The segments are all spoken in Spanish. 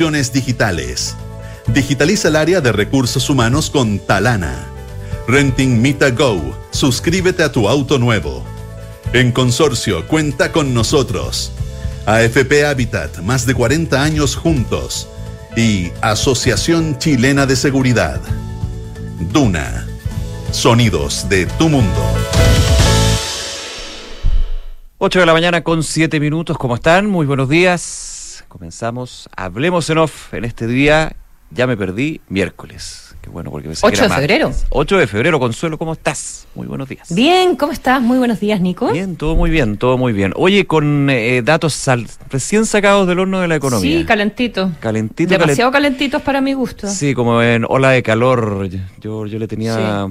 digitales. Digitaliza el área de recursos humanos con Talana. Renting Mita Go. Suscríbete a tu auto nuevo. En consorcio, cuenta con nosotros. AFP Habitat, más de 40 años juntos. Y Asociación Chilena de Seguridad. Duna. Sonidos de tu mundo. 8 de la mañana con 7 minutos. ¿Cómo están? Muy buenos días. Comenzamos. Hablemos en off en este día. Ya me perdí. Miércoles. Qué bueno, porque 8 de febrero. 8 de febrero. Consuelo, ¿cómo estás? Muy buenos días. Bien, ¿cómo estás? Muy buenos días, Nico. Bien, todo muy bien, todo muy bien. Oye, con eh, datos recién sacados del horno de la economía. Sí, calentito. Calentito. Demasiado calentitos para mi gusto. Sí, como en ola de calor. Yo, yo le tenía,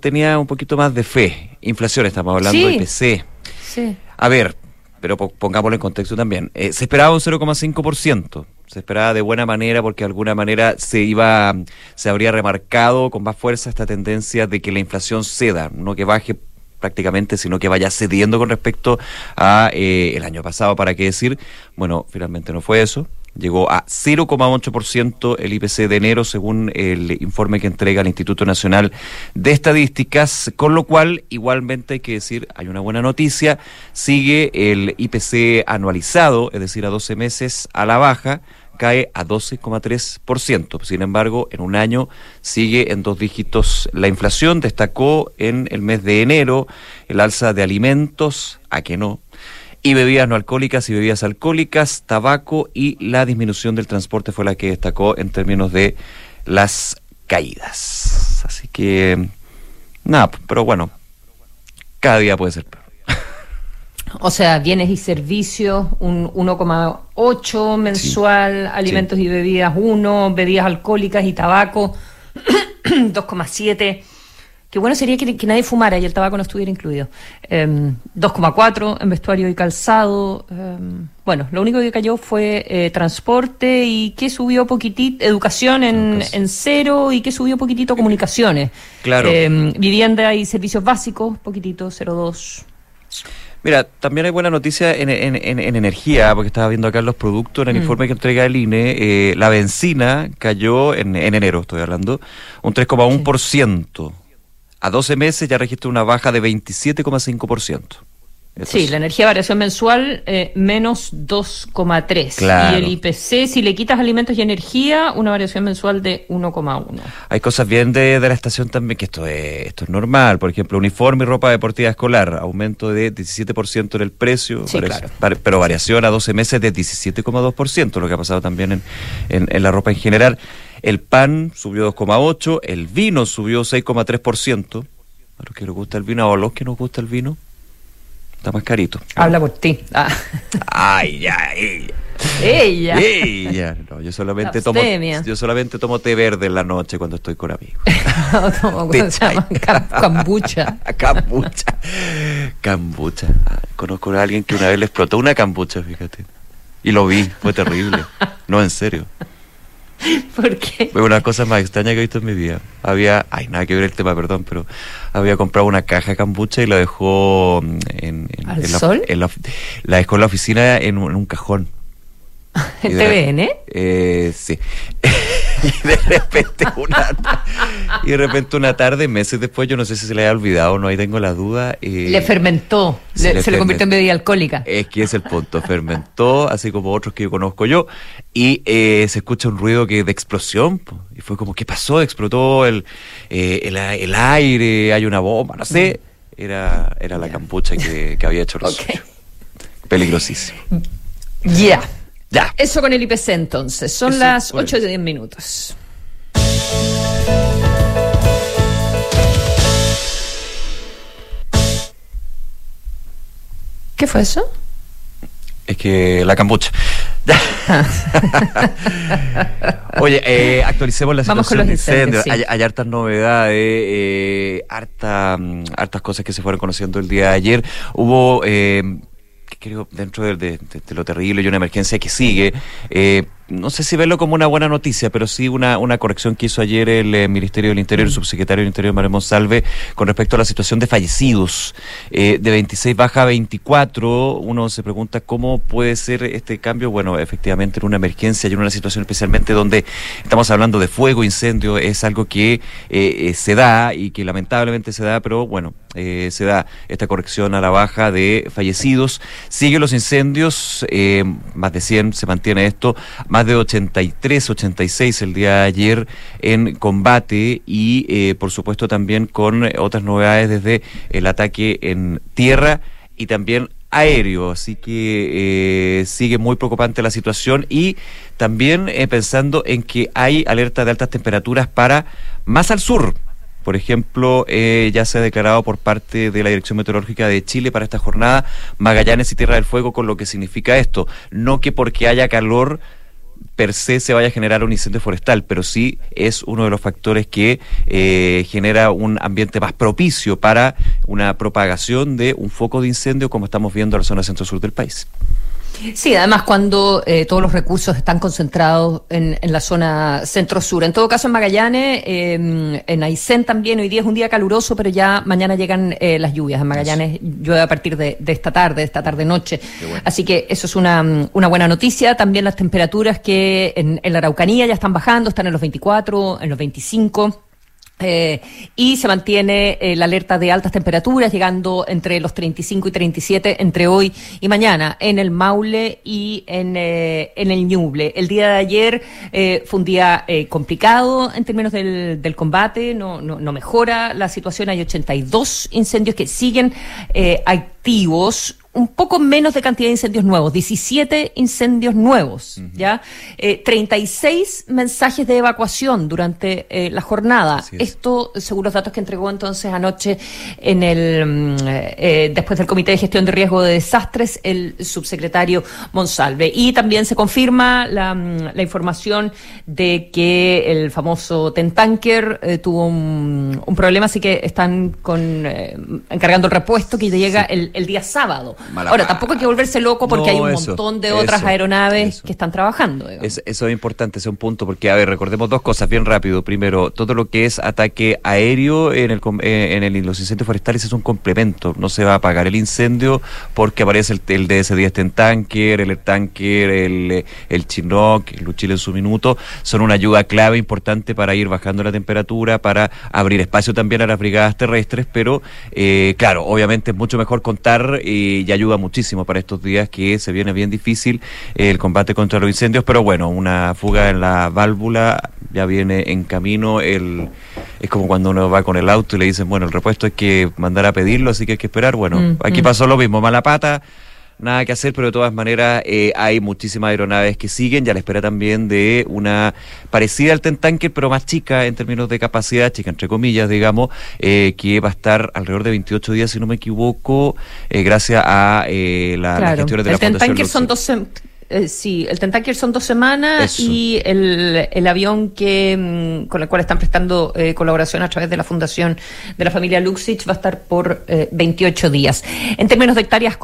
tenía, un poquito más de fe. Inflación, estamos hablando, de IPC. Sí. A ver, pero pongámoslo en contexto también. Eh, se esperaba un 0,5% se esperaba de buena manera porque de alguna manera se iba, se habría remarcado con más fuerza esta tendencia de que la inflación ceda, no que baje prácticamente, sino que vaya cediendo con respecto a eh, el año pasado, para qué decir, bueno, finalmente no fue eso. Llegó a 0,8% el IPC de enero, según el informe que entrega el Instituto Nacional de Estadísticas, con lo cual, igualmente hay que decir, hay una buena noticia, sigue el IPC anualizado, es decir, a 12 meses a la baja, cae a 12,3%. Sin embargo, en un año sigue en dos dígitos la inflación. Destacó en el mes de enero el alza de alimentos, a que no, y bebidas no alcohólicas y bebidas alcohólicas, tabaco y la disminución del transporte fue la que destacó en términos de las caídas. Así que, nada, pero bueno, cada día puede ser peor. O sea, bienes y servicios, un 1,8 mensual, alimentos y bebidas 1, bebidas alcohólicas y tabaco 2,7. Qué bueno sería que, nadie fumara y el tabaco no estuviera incluido. 2,4 em, en vestuario y calzado. Em, bueno, lo único que cayó fue eh, transporte y que subió poquitito, educación en, en, cero y que subió poquitito comunicaciones. Claro. Em, vivienda y servicios básicos, poquitito, 0,2. Mira, también hay buena noticia en, energía, porque estaba viendo acá los productos en el mm. informe que entrega el INE. Eh, la benzina cayó en, enero, estoy hablando, un 3,1%. A 12 meses ya registra una baja de 27,5% sí, la energía variación mensual eh, menos 2,3. Y el IPC, si le quitas alimentos y energía, una variación mensual de 1,1. Hay cosas bien de, la estación también, que esto es, esto es normal. Por ejemplo, uniforme y ropa deportiva escolar, aumento de 17% en el precio, pero variación a 12 meses de 17,2%, lo que ha pasado también en, en, la ropa en general. El pan subió 2,8%, el vino subió 6,3%. A los que les gusta el vino, o a los que nos gusta el vino, Está más carito. Habla por ti. Ah. Ay, ya, ella. Ella. Ella. No, yo solamente tomo yo solamente tomo té verde en la noche cuando estoy con amigos. no, se llama? Cambucha. cambucha. Cambucha. Ah, conozco a alguien que una vez le explotó una cambucha, fíjate. Y lo vi, fue terrible. No, en serio. ¿Por qué? Fue una cosa más extraña que he visto en mi vida. Había, ay, nada que ver el tema, perdón, pero había comprado una caja de kombucha y la dejó mm, en, ¿Al sol? la, dejó en la oficina en un, cajón. ¿En TVN? Eh, sí. y de repente una y de repente una tarde, meses después, yo no sé si se le había olvidado o no, ahí tengo la duda. Eh, le fermentó, se, le, convirtió en bebida alcohólica. Es que es el punto, fermentó, así como otros que yo conozco yo, y eh, se escucha un ruido que de explosión, y fue como, ¿qué pasó? Explotó el, eh, el, aire, hay una bomba, no sé. Era, era la campucha que, había hecho los Peligrosísimo. Ya. Ya. Eso con el IPC entonces. Son las 8 de 10 minutos. ¿Qué fue eso? Es que la cambucha. Oye, eh, actualicemos la situación de incendios. Hay, hartas novedades, eh, harta, mm, hartas cosas que se fueron conociendo el día de ayer. Hubo, eh, creo, dentro de, lo terrible y una emergencia que sigue, eh, no sé si verlo como una buena noticia, pero sí una, una corrección que hizo ayer el eh, Ministerio del Interior, el subsecretario del Interior, María Monsalve, con respecto a la situación de fallecidos. Eh, de 26 baja a 24, uno se pregunta cómo puede ser este cambio. Bueno, efectivamente en una emergencia y en una situación especialmente donde estamos hablando de fuego, incendio, es algo que eh, se da y que lamentablemente se da, pero bueno, se da esta corrección a la baja de fallecidos. Sigue los incendios, más de 100 se mantiene esto, más de 83, 86 el día de ayer en combate y eh, por supuesto también con otras novedades desde el ataque en tierra y también aéreo, así que eh, sigue muy preocupante la situación y también eh, pensando en que hay alerta de altas temperaturas para más al sur, por ejemplo, ya se ha declarado por parte de la Dirección Meteorológica de Chile para esta jornada Magallanes y Tierra del Fuego con lo que significa esto. No que porque haya calor per se se vaya a generar un incendio forestal, pero sí es uno de los factores que eh, genera un ambiente más propicio para una propagación de un foco de incendio como estamos viendo en la zona centro-sur del país. Sí, además cuando eh, todos los recursos están concentrados en, la zona centro-sur. En todo caso, en Magallanes, em, en Aysén también, hoy día es un día caluroso, pero ya mañana llegan eh, las lluvias. En Magallanes llueve a partir de, esta tarde, de esta tarde-noche. Así que eso es una, una, buena noticia. También las temperaturas que en, en la Araucanía ya están bajando, están en los 24, en los 25. Eh, y se mantiene eh, la alerta de altas temperaturas, llegando entre los 35 y 37 entre hoy y mañana en el Maule y en, eh, en el Ñuble. El día de ayer fue un día complicado en términos del, del combate, no, no, no, mejora la situación. Hay 82 incendios que siguen activos un poco menos de cantidad de incendios nuevos, 17 incendios nuevos, ¿ya? Eh, 36 mensajes de evacuación durante eh, la jornada. Esto, según los datos que entregó entonces anoche en el, mm, eh, después del Comité de Gestión de Riesgo de Desastres, el subsecretario Monsalve. Y también se confirma la, mm, la información de que el famoso Tentanker eh, tuvo un, un, problema, así que están con, eh, encargando el repuesto que llega el, el día sábado. Ahora, tampoco hay que volverse loco porque hay un montón de otras aeronaves que están trabajando. eso es importante, ese es un punto, porque, a ver, recordemos dos cosas bien rápido. Primero, todo lo que es ataque aéreo en, el, eh, en el, los incendios forestales es un complemento. No se va a apagar el incendio porque aparece el, el DS-10 en tanker, el tanker, el, el Chinook, el Luchile en su minuto. Son una ayuda clave importante para ir bajando la temperatura, para abrir espacio también a las brigadas terrestres, pero, eh, claro, obviamente es mucho mejor contar y ayuda muchísimo para estos días que se viene bien difícil el combate contra los incendios, pero bueno, una fuga en la válvula ya viene en camino. El, es como cuando uno va con el auto y le dicen, bueno, el repuesto hay que mandar a pedirlo, así que hay que esperar. Bueno, mm, aquí mm. pasó lo mismo, mala pata nada que hacer, pero de todas maneras eh, hay muchísimas aeronaves que siguen, ya la espera también de una parecida al Tentanker, pero más chica en términos de capacidad, chica entre comillas, digamos, eh, que va a estar alrededor de 28 días, si no me equivoco, eh, gracias a la, las gestiones de la Fundación son 12 eh, sí, el Tentakier son dos semanas y el, el avión que mm, con el cual están prestando eh, colaboración a través de la fundación de la familia Luxich va a estar por 28 eh, días. En términos de hectáreas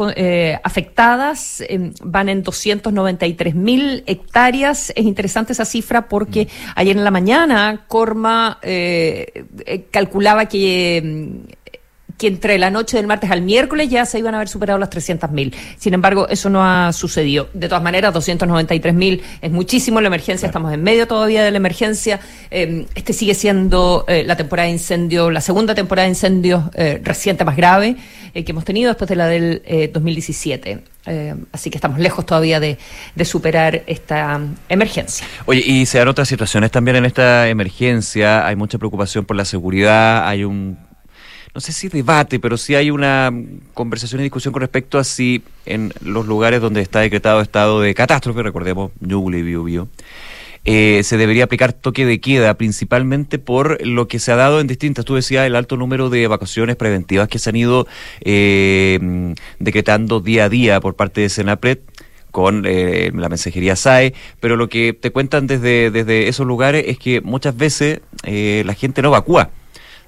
afectadas, em, van en 293 mil hectáreas. Es interesante esa cifra porque mm. ayer en la mañana Corma calculaba que em, que entre la noche del martes al miércoles ya se iban a haber superado las 300.000. Sin embargo, eso no ha sucedido. De todas maneras, 293.000 es muchísimo. La emergencia, estamos en medio todavía de la emergencia. Eh, este sigue siendo eh, la temporada de incendio, la segunda temporada de incendios eh, reciente más grave que hemos tenido después de la del 2017. así que estamos lejos todavía de, de, superar esta emergencia. Oye, y se dan otras situaciones también en esta emergencia. Hay mucha preocupación por la seguridad, hay un no sé si debate, pero sí hay una conversación y discusión con respecto a si en los lugares donde está decretado estado de catástrofe, recordemos Ñuble y Biobío, eh, se debería aplicar toque de queda, principalmente por lo que se ha dado en distintas, tú decías, el alto número de evacuaciones preventivas que se han ido eh, decretando día a día por parte de Senapred con eh, la mensajería SAE, pero lo que te cuentan desde, desde esos lugares es que muchas veces la gente no evacúa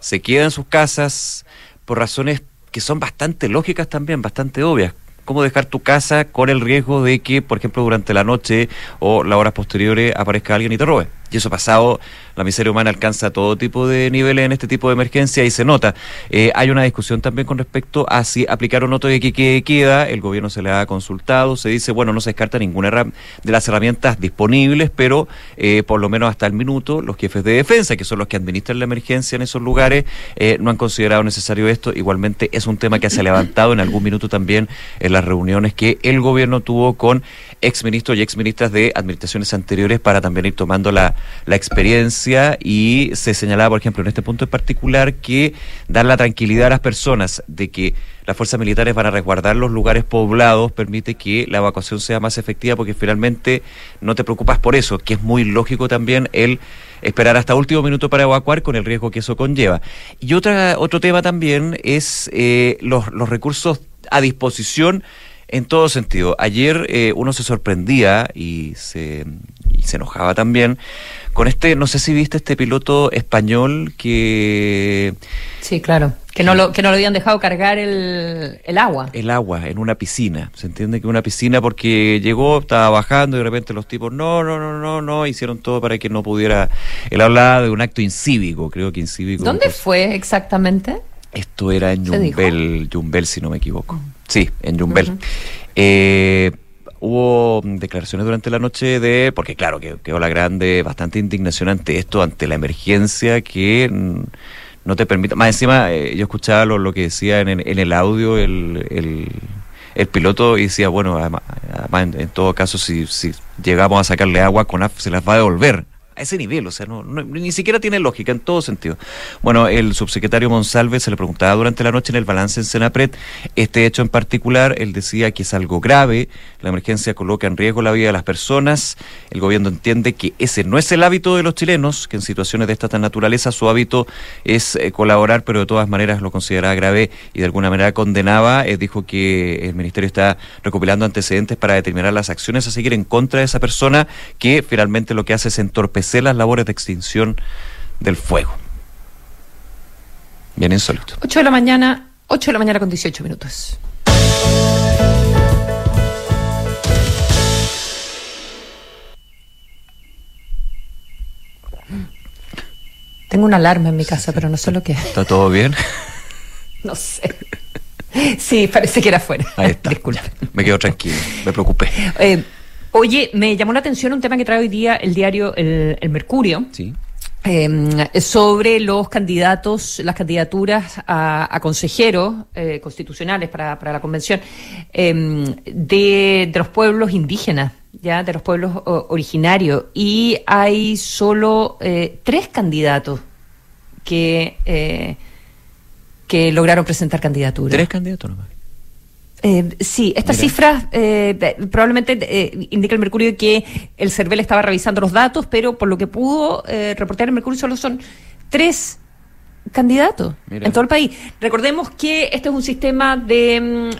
se queda en sus casas por razones que son bastante lógicas también, bastante obvias, cómo dejar tu casa con el riesgo de que, por ejemplo, durante la noche o las horas posteriores aparezca alguien y te robe. Y eso pasado, la miseria humana alcanza todo tipo de niveles en este tipo de emergencia y se nota. Eh, hay una discusión también con respecto a si aplicar un otro de que queda. El gobierno se le ha consultado. Se dice, bueno, no se descarta ninguna de las herramientas disponibles, pero eh, por lo menos hasta el minuto, los jefes de defensa, que son los que administran la emergencia en esos lugares, eh, no han considerado necesario esto. Igualmente es un tema que se ha levantado en algún minuto también en las reuniones que el gobierno tuvo con exministros y exministras de administraciones anteriores para también ir tomando la experiencia y se señalaba, por ejemplo, en este punto en particular, que dar la tranquilidad a las personas de que las fuerzas militares van a resguardar los lugares poblados permite que la evacuación sea más efectiva porque finalmente no te preocupas por eso, que es muy lógico también el esperar hasta último minuto para evacuar con el riesgo que eso conlleva. Y otra, otro tema también es eh, los, los recursos a disposición en todo sentido. Ayer eh, uno se sorprendía y se, y se enojaba también con este, no sé si viste este piloto español que... Sí, claro, que no lo, que no lo habían dejado cargar el, el agua. El agua en una piscina, se entiende que una piscina porque llegó, estaba bajando y de repente los tipos, no, no, no, no, no, hicieron todo para que no pudiera... Él hablaba de un acto incívico, creo que incívico. ¿Dónde fue exactamente? Esto era en Yumbel, si no me equivoco. Mm. Sí, en Yumbel. eh, hubo declaraciones durante la noche de, porque claro, que quedó la grande, bastante indignación ante esto, ante la emergencia que no te permite, más encima eh, yo escuchaba lo, que decía en, el audio el, el, piloto y decía, bueno, además, en, todo caso si, si llegamos a sacarle agua con se las va a devolver a ese nivel, o sea, no, ni siquiera tiene lógica en todo sentido. Bueno, el subsecretario Monsalve se le preguntaba durante la noche en el balance en Senapred este hecho en particular, él decía que es algo grave, la emergencia coloca en riesgo la vida de las personas, el gobierno entiende que ese no es el hábito de los chilenos, que en situaciones de esta naturaleza su hábito es eh, colaborar, pero de todas maneras lo consideraba grave y de alguna manera condenaba, eh, dijo que el ministerio está recopilando antecedentes para determinar las acciones a seguir en contra de esa persona que finalmente lo que hace es entorpecer las labores de extinción del fuego. Bien insólito. 8 de la mañana, 8 de la mañana con 18 minutos. Tengo una alarma en mi casa, pero no sé lo que es. ¿Está todo bien? no sé. Sí, parece que era afuera. Ahí está. Disculpe. Me quedo tranquilo, me preocupé. Eh, Oye, me llamó la atención un tema que trae hoy día el diario El, Mercurio. Sí. Em, sobre los candidatos, las candidaturas a, consejeros eh, constitucionales para, la convención em, de, los pueblos indígenas, ya de los pueblos originarios, y hay solo eh, tres candidatos que eh, que lograron presentar candidaturas. Tres candidatos nomás. Eh, sí, estas cifras eh, probablemente eh, indica el Mercurio que el CERVEL estaba revisando los datos, pero por lo que pudo eh, reportar el Mercurio solo son tres candidatos en todo el país. Recordemos que este es un sistema de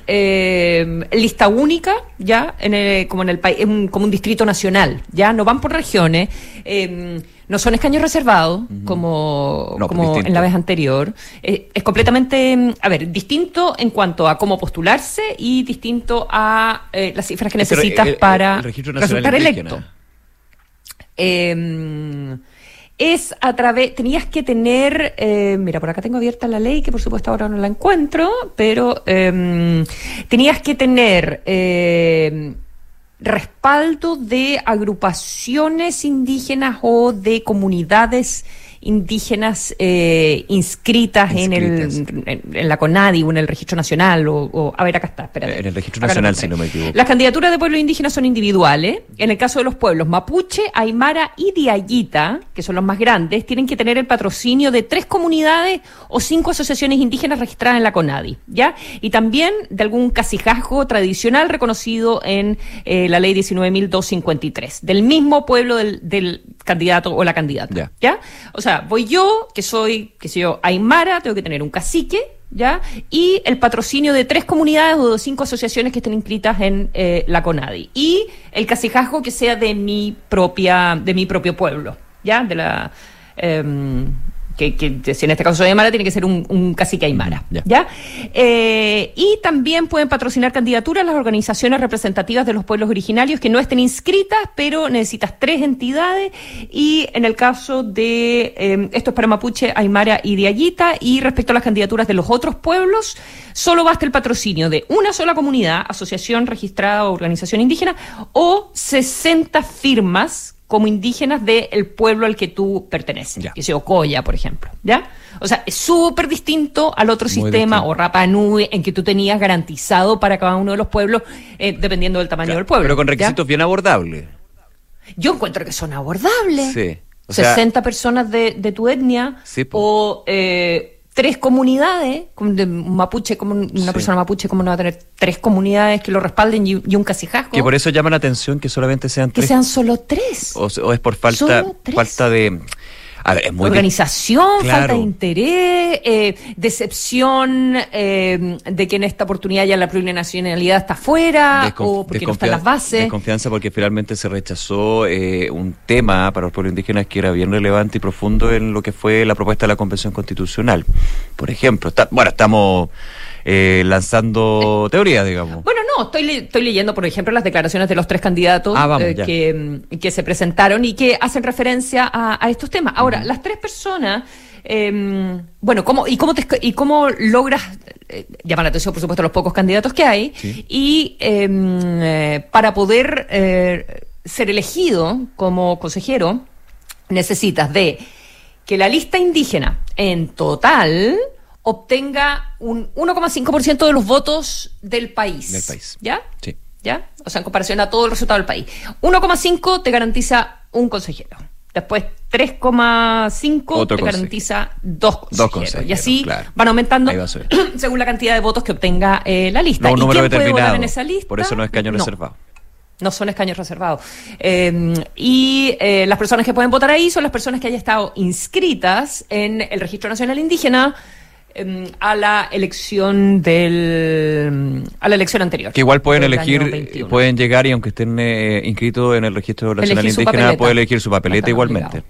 mm, lista única, ya, en el, como en el país, como un distrito nacional, ya, no van por regiones. No son escaños reservados, como, como en la vez anterior. Eh, es completamente, a ver, distinto en cuanto a cómo postularse y distinto a eh, las cifras que necesitas para resultar electo. Em, es a través, tenías que tener, eh, mira, por acá tengo abierta la ley, que por supuesto ahora no la encuentro, pero em, tenías que tener em, respaldo de agrupaciones indígenas o de comunidades eh, inscritas, en, el, en, la CONADI o en el Registro Nacional, o, a ver, acá está, espérate. En el Registro Nacional, si no me equivoco. Las candidaturas de pueblos indígenas son individuales. En el caso de los pueblos Mapuche, Aymara y Diayita, que son los más grandes, tienen que tener el patrocinio de tres comunidades o cinco asociaciones indígenas registradas en la CONADI, ¿ya? Y también de algún casijazgo tradicional reconocido en eh, la ley 19.253, del mismo pueblo del, del candidato o la candidata, ¿ya? O sea, voy yo, que soy, que sé yo, Aymara, tengo que tener un cacique, ¿ya? Y el patrocinio de tres comunidades o de cinco asociaciones que estén inscritas en eh, la CONADI. Y el casijazgo que sea de mi propia, de mi propio pueblo, ¿ya? De la... Em, que, que, si en este caso soy aymara, tiene que ser un, un cacique aymara. ¿Ya? Eh, y también pueden patrocinar candidaturas las organizaciones representativas de los pueblos originarios que no estén inscritas, pero necesitas tres entidades. Y en el caso de, eh, esto es para Mapuche, Aymara y Diaguita, y respecto a las candidaturas de los otros pueblos, solo basta el patrocinio de una sola comunidad, asociación registrada o organización indígena, o 60 firmas como indígenas del pueblo al que tú perteneces, que sea Ocoya, por ejemplo, ¿ya? O sea, es súper distinto al otro sistema o Rapa Nui en que tú tenías garantizado para cada uno de los pueblos, eh, dependiendo del tamaño del pueblo. Pero con requisitos bien abordables. Yo encuentro que son abordables. Sí. 60 personas de, tu etnia o eh, tres comunidades, de mapuche, como una persona mapuche, como no va a tener tres comunidades que lo respalden y, un casijasco. Que por eso llama la atención que solamente sean tres. Que sean solo tres. O, o es por falta, falta de Organización, falta de interés, eh, decepción eh, de que en esta oportunidad ya la plurinacionalidad está fuera o porque no están las bases. Desconfianza porque finalmente se rechazó eh, un tema para los pueblos indígenas que era bien relevante y profundo en lo que fue la propuesta de la Convención Constitucional. Por ejemplo, bueno, estamos eh, lanzando teorías, digamos. Bueno, no, estoy, estoy leyendo, por ejemplo, las declaraciones de los tres candidatos ah, eh, que, que, se presentaron y que hacen referencia a, estos temas. Ahora, las tres personas... Em, bueno, ¿cómo, y, cómo ¿y cómo logras eh, llamar la atención, por supuesto, los pocos candidatos que hay? Y em, para poder ser elegido como consejero, necesitas de que la lista indígena en total obtenga un 1,5% de los votos del país. Del país. ¿Ya? Sí. ¿Ya? O sea, en comparación a todo el resultado del país. 1,5 te garantiza un consejero. Después 3,5 te garantiza dos consejeros. y así van aumentando según la cantidad de votos que obtenga eh, la lista. ¿Y quién puede votar en esa lista? Por eso no es caño reservado. No son escaños reservados. Eh, y eh, las personas que pueden votar ahí son las personas que hayan estado inscritas en el Registro Nacional Indígena Em, a la elección del a la elección anterior. Que igual pueden elegir, pueden llegar y aunque estén eh, inscritos en el registro nacional indígena, pueden elegir su papeleta igualmente.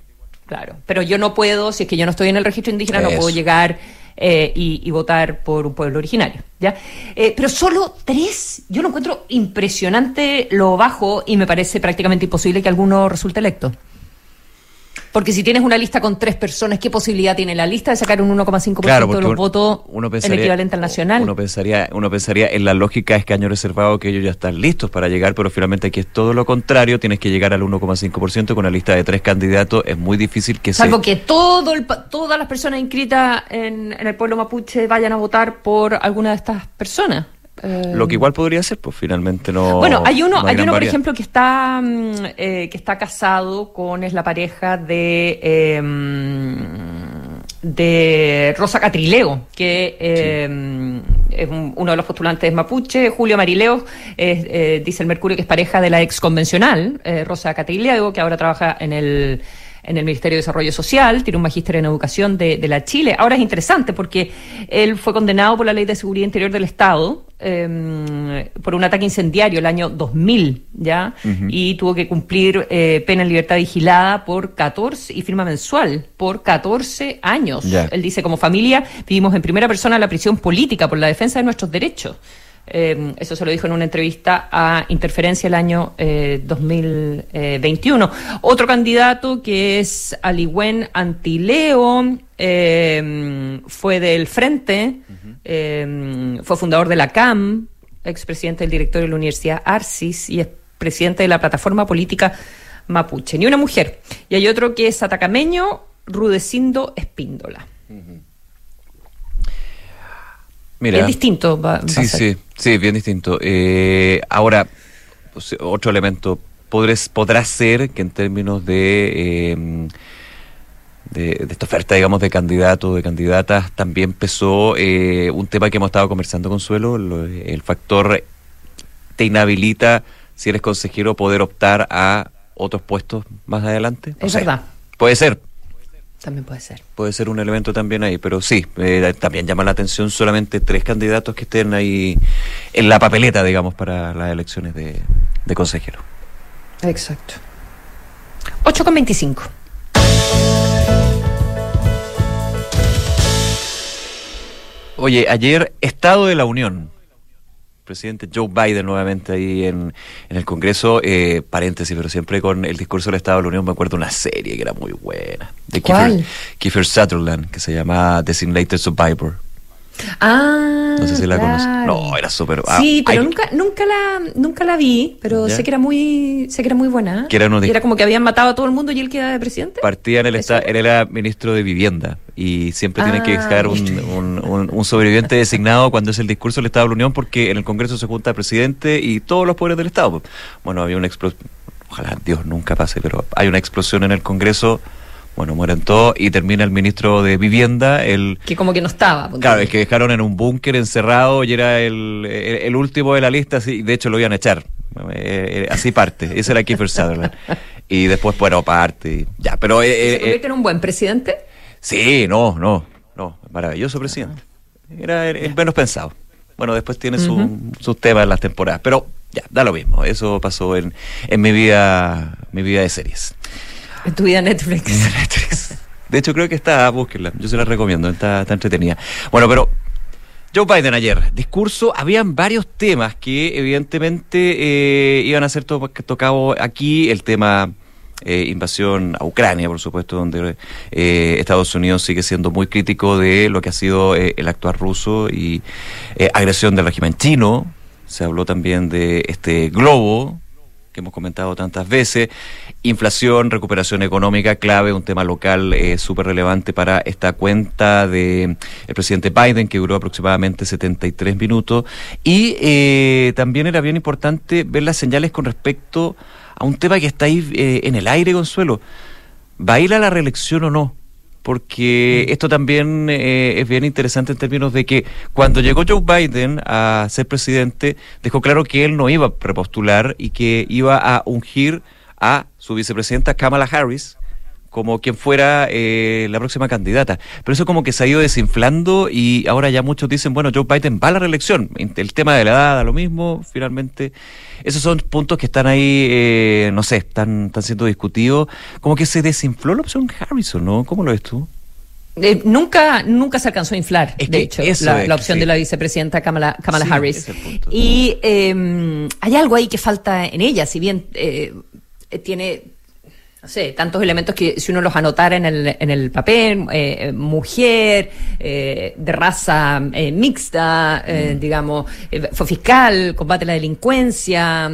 Claro, pero yo no puedo, si es que yo no estoy en el registro indígena, no puedo llegar eh, y, votar por un pueblo originario. ¿ya? Eh, pero solo tres, yo lo encuentro impresionante lo bajo y me parece prácticamente imposible que alguno resulte electo. Porque si tienes una lista con tres personas, ¿qué posibilidad tiene la lista de sacar un 1,5% de los votos en equivalente al nacional? Uno pensaría, uno pensaría en la lógica de escaño reservado que ellos ya están listos para llegar, pero finalmente aquí es todo lo contrario, tienes que llegar al 1,5% con una lista de tres candidatos, es muy difícil que Salvo que todo todas las personas inscritas en el pueblo mapuche vayan a votar por alguna de estas personas. Eh, Lo que igual podría ser, pues finalmente no. Bueno, hay uno, hay, uno por ejemplo, que está mm, eh, que está casado con es la pareja de em, de Rosa Catrileo, que em, es uno de los postulantes mapuche, Julio Marileo, eh, dice el Mercurio que es pareja de la ex convencional, Rosa Catrileo, que ahora trabaja en el en el Ministerio de Desarrollo Social, tiene un magíster en educación de, la Chile. Ahora es interesante porque él fue condenado por la Ley de Seguridad Interior del Estado em, por un ataque incendiario el año 2000, ¿ya? Y tuvo que cumplir eh, pena en libertad vigilada por 14 y firma mensual por 14 años. Él dice, como familia vivimos en primera persona la prisión política por la defensa de nuestros derechos. Eh, eso se lo dijo en una entrevista a Interferencia el año 2021. Eh, Otro candidato que es Aligüen Antileo eh, fue del Frente, fue fundador de la CAM, expresidente del directorio de la Universidad Arcis y es presidente de la plataforma política Mapuche. Ni una mujer. Y hay otro que es atacameño, Rudecindo Espíndola. Mira, es distinto. sí, sí, sí, bien distinto. Eh, ahora, pues, otro elemento podrá ser que en términos de, em, de, esta oferta, digamos, de candidatos, de candidatas, también pesó eh, un tema que hemos estado conversando con Suelo, el factor te inhabilita, si eres consejero, poder optar a otros puestos más adelante. Es verdad. Puede ser, también puede ser. Puede ser un elemento también ahí, pero sí, eh, también llama la atención solamente tres candidatos que estén ahí en la papeleta, digamos, para las elecciones de, de consejero. Exacto. 8,25. Oye, ayer, Estado de la Unión. Presidente Joe Biden nuevamente ahí en, el Congreso, eh, paréntesis, pero siempre con el discurso del Estado de la Unión me acuerdo una serie que era muy buena, de Kiefer, Kiefer Sutherland, que se llama Designated Survivor. Ah, no sé si la conoces. No, era súper. Ah, sí, pero nunca, nunca la, nunca la vi, pero sé que era muy, sé que era muy buena. Que era, era como que habían matado a todo el mundo y él queda de presidente. Partía en el estado, él era ministro de vivienda y siempre tiene que ah, dejar un, un, sobreviviente designado cuando es el discurso del Estado de la Unión, porque en el Congreso se junta el presidente y todos los poderes del Estado. Bueno, había una explosión. Ojalá Dios nunca pase, pero hay una explosión en el Congreso bueno, mueren todos y termina el ministro de Vivienda, el... Que como que no estaba. Claro, el que dejaron en un búnker encerrado y era el, el, último de la lista, así, de hecho lo iban a echar. Eh, eh, así parte, ese era Kiefer Sutherland. y después, bueno, parte, ya, pero... Eh, ¿Se convierte en un buen presidente? Sí, no, no, no, maravilloso presidente. Era el, menos pensado. Bueno, después tiene sus temas en las temporadas, pero ya, da lo mismo. Eso pasó en, en mi vida, mi vida de series. En Netflix. Netflix. De hecho, creo que está, búsquenla. Yo se la recomiendo, está, está entretenida. Bueno, pero Joe Biden ayer, discurso, habían varios temas que evidentemente eh, iban a ser tocados aquí, el tema eh, invasión a Ucrania, por supuesto, donde eh, Estados Unidos sigue siendo muy crítico de lo que ha sido el actuar ruso y agresión del régimen chino. Se habló también de este globo que hemos comentado tantas veces. Inflación, recuperación económica, clave, un tema local eh, súper relevante para esta cuenta del el presidente Biden, que duró aproximadamente 73 minutos. Y eh, también era bien importante ver las señales con respecto a un tema que está ahí eh, en el aire, Consuelo. ¿Va a ir a la reelección o no? Porque mm. esto también eh, es bien interesante en términos de que cuando llegó Joe Biden a ser presidente, dejó claro que él no iba a repostular y que iba a ungir a su vicepresidenta Kamala Harris como quien fuera eh, la próxima candidata. Pero eso como que se ha ido desinflando y ahora ya muchos dicen, bueno, Joe Biden va a la reelección. El tema de la edad, lo mismo, finalmente. Esos son puntos que están ahí, eh, no sé, están, están siendo discutidos. Como que se desinfló la opción Harrison, ¿no? ¿Cómo lo ves tú? Eh, nunca, nunca se alcanzó a inflar, de hecho, la, opción de la vicepresidenta Kamala, Kamala Harris. Y em, hay algo ahí que falta en ella, si bien tiene no sé, tantos elementos que si uno los anotara en el, en el papel, eh, mujer, eh, de raza eh, mixta, mm. digamos, fue fiscal, combate a la delincuencia,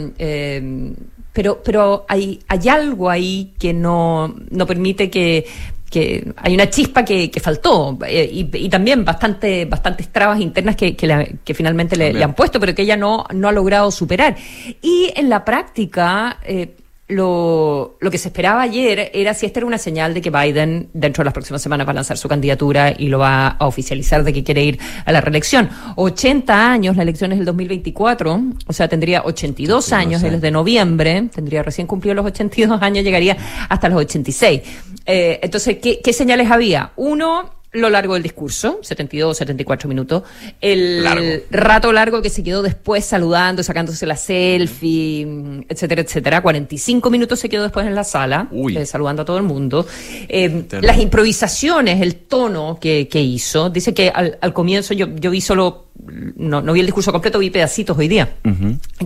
pero, pero hay, hay algo ahí que no, no permite que, que hay una chispa que, que faltó y, y, también bastante, bastantes trabas internas que, que, que finalmente le, le, han puesto, pero que ella no, no ha logrado superar. Y en la práctica, eh, lo, lo, que se esperaba ayer era si esta era una señal de que Biden dentro de las próximas semanas va a lanzar su candidatura y lo va a oficializar de que quiere ir a la reelección. 80 años, la elección es el 2024, o sea, tendría 82 años, él es de noviembre, tendría recién cumplido los 82 años, llegaría hasta los 86. Eh, entonces, ¿qué, ¿qué señales había? Uno, lo largo del discurso, 72, 74 minutos, el rato largo que se quedó después saludando, sacándose la selfie, etcétera, etcétera. 45 minutos se quedó después en la sala, eh, saludando a todo el mundo. Eh, las improvisaciones, el tono que, que hizo, dice que al, al comienzo yo, yo vi solo no, no vi el discurso completo, vi pedacitos hoy día.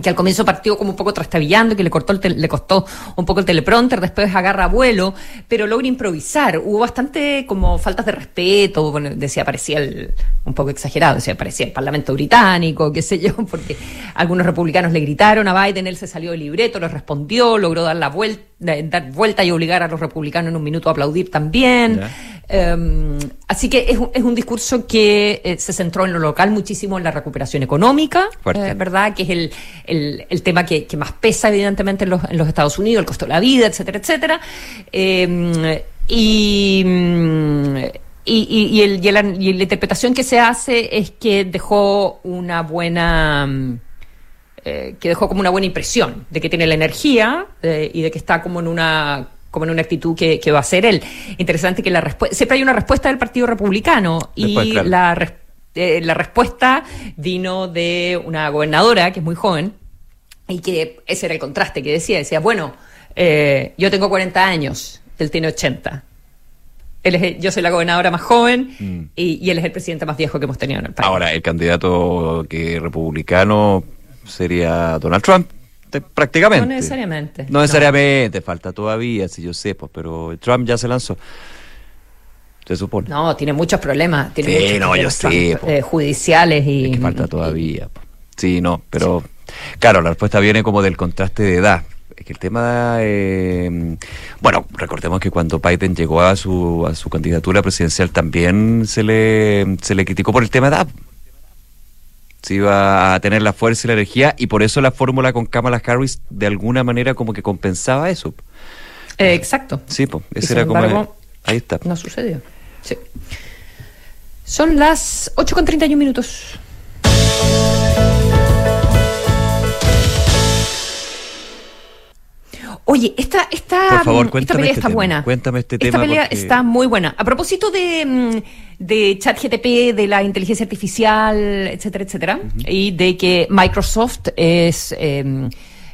Que al comienzo partió como un poco trastabillando, que le, cortó le costó un poco el teleprompter, después agarra vuelo, pero logra improvisar. Hubo bastante como faltas de respeto, bueno, decía, parecía el, un poco exagerado, decía, parecía el Parlamento británico, qué sé yo, porque algunos republicanos le gritaron a Biden, él se salió del libreto, le respondió, logró dar la vuelta, dar vuelta y obligar a los republicanos en un minuto a aplaudir también. Em, así que es, es, un discurso que eh, se centró en lo local muchísimo, en la recuperación económica, eh, ¿verdad? Que es el, el, el tema que, que, más pesa, evidentemente, en los, en los, Estados Unidos, el costo de la vida, etcétera, etcétera. Em, y. Y, y, el, y, la, y, la, interpretación que se hace es que dejó una buena eh, que dejó como una buena impresión de que tiene la energía eh, y de que está como en una como en una actitud que, va a ser él. Interesante que la respuesta, siempre hay una respuesta del Partido Republicano y la, eh, la respuesta vino de una gobernadora que es muy joven y que ese era el contraste que decía, decía, bueno, eh, yo tengo 40 años, él tiene 80. Él yo soy la gobernadora más joven mm. y, él es el presidente más viejo que hemos tenido en el país. Ahora, el candidato que republicano sería Donald Trump, prácticamente. No necesariamente. No necesariamente, falta todavía, si yo sé, pues, pero Trump ya se lanzó. Se supone. No, tiene muchos problemas. Tiene sí, no, yo sé. Eh, judiciales y. que falta todavía. Sí, no, pero. Claro, la respuesta viene como del contraste de edad. Es que el tema, eh, bueno, recordemos que cuando Biden llegó a su, a su candidatura presidencial también se le, se le criticó por el tema de edad. Se iba a tener la fuerza y la energía y por eso la fórmula con Kamala Harris de alguna manera como que compensaba eso. Eh, exacto. Sí, pues, ese era como... Ahí está. No sucedió. Sí. Son las 8.31 minutos. Oye, esta, esta, esta pelea este está buena. Cuéntame este esta tema. Esta pelea está muy buena. A propósito de, mm, de ChatGTP, de la inteligencia artificial, etcétera, etcétera, y de que Microsoft es. Em,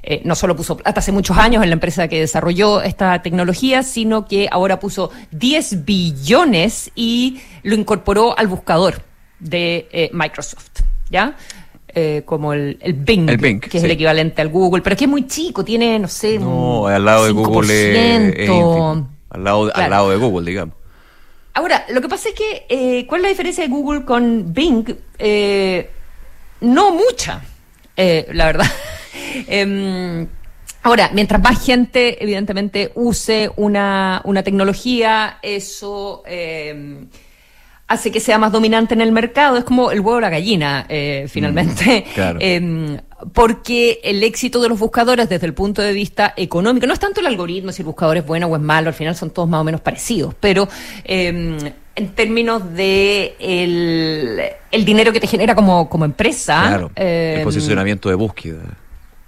eh, no solo puso hasta hace muchos años en la empresa que desarrolló esta tecnología, sino que ahora puso 10 billones y lo incorporó al buscador de eh, Microsoft. ¿Ya? Eh, como el, el, Bing, que es el equivalente al Google, pero que es muy chico, tiene, no sé, no, al lado de Google al, lado, al lado de Google, digamos. Ahora, lo que pasa es que, eh, ¿cuál es la diferencia de Google con Bing? Eh, no mucha, la verdad. Em, ahora, mientras más gente, evidentemente, use una, una tecnología, eso em, hace que sea más dominante en el mercado. Es como el huevo o la gallina, eh, mm, finalmente. Em, porque el éxito de los buscadores desde el punto de vista económico, no es tanto el algoritmo, si el buscador es bueno o es malo, al final son todos más o menos parecidos, pero em, en términos de el, dinero que te genera como, como empresa. Claro, el em, posicionamiento de búsqueda.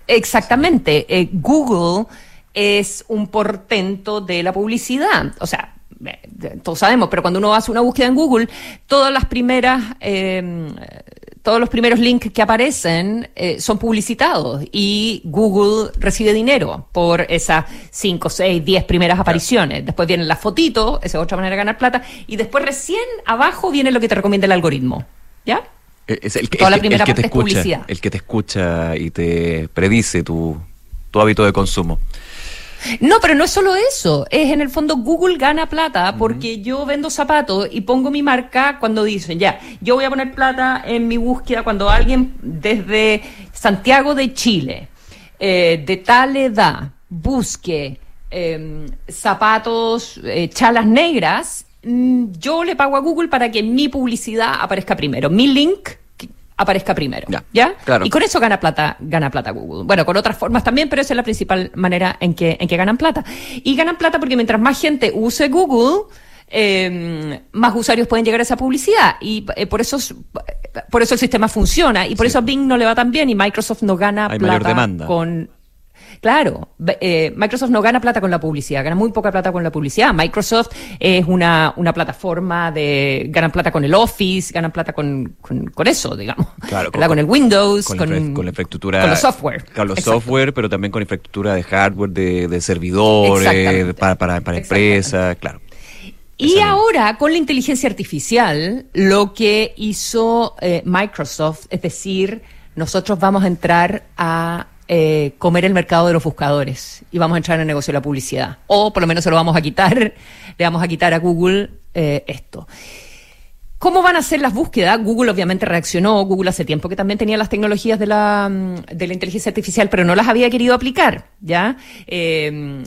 Exactamente. Eh, Google es un portento de la publicidad. O sea, todos sabemos, pero cuando uno hace una búsqueda en Google, todas las primeras, eh, todos los primeros links que aparecen eh, son publicitados y Google recibe dinero por esas 5, 6, 10 primeras apariciones. Después vienen las fotitos, esa es otra manera de ganar plata, y después recién abajo viene lo que te recomienda el algoritmo. ¿Ya? Eh, es el, Toda la primera que te escucha, el que te escucha y te predice tu, tu hábito de consumo. No, pero no es solo eso. Es en el fondo Google gana plata porque yo vendo zapatos y pongo mi marca cuando dicen, ya, yo voy a poner plata en mi búsqueda cuando alguien desde Santiago de Chile, eh, de tal edad, busque em, zapatos, eh, chalas negras, mm, yo le pago a Google para que mi publicidad aparezca primero. Mi link aparezca primero. ¿Ya? Claro. Y con eso gana plata, gana plata Google. Bueno, con otras formas también, pero esa es la principal manera en que, en que ganan plata. Y ganan plata porque mientras más gente use Google, eh, más usuarios pueden llegar a esa publicidad. Y eh, por eso por eso el sistema funciona. Y por eso a Bing no le va tan bien y Microsoft no gana plata con Claro, eh, Microsoft no gana plata con la publicidad, gana muy poca plata con la publicidad. Microsoft es una, una plataforma de. ganan plata con el Office, ganan plata con, con, eso, digamos. Claro, con, el Windows, con, con, la infraestructura. Con los software. Con los software, pero también con infraestructura de hardware, de, de servidores, para, para, para empresas, claro. Y ahora, con la inteligencia artificial, lo que hizo eh, Microsoft, es decir, nosotros vamos a entrar a eh, comer el mercado de los buscadores y vamos a entrar en el negocio de la publicidad. O por lo menos se lo vamos a quitar, le vamos a quitar a Google eh, esto. ¿Cómo van a ser las búsquedas? Google obviamente reaccionó. Google hace tiempo que también tenía las tecnologías de la, mm, de la inteligencia artificial, pero no las había querido aplicar, ¿ya? Eh,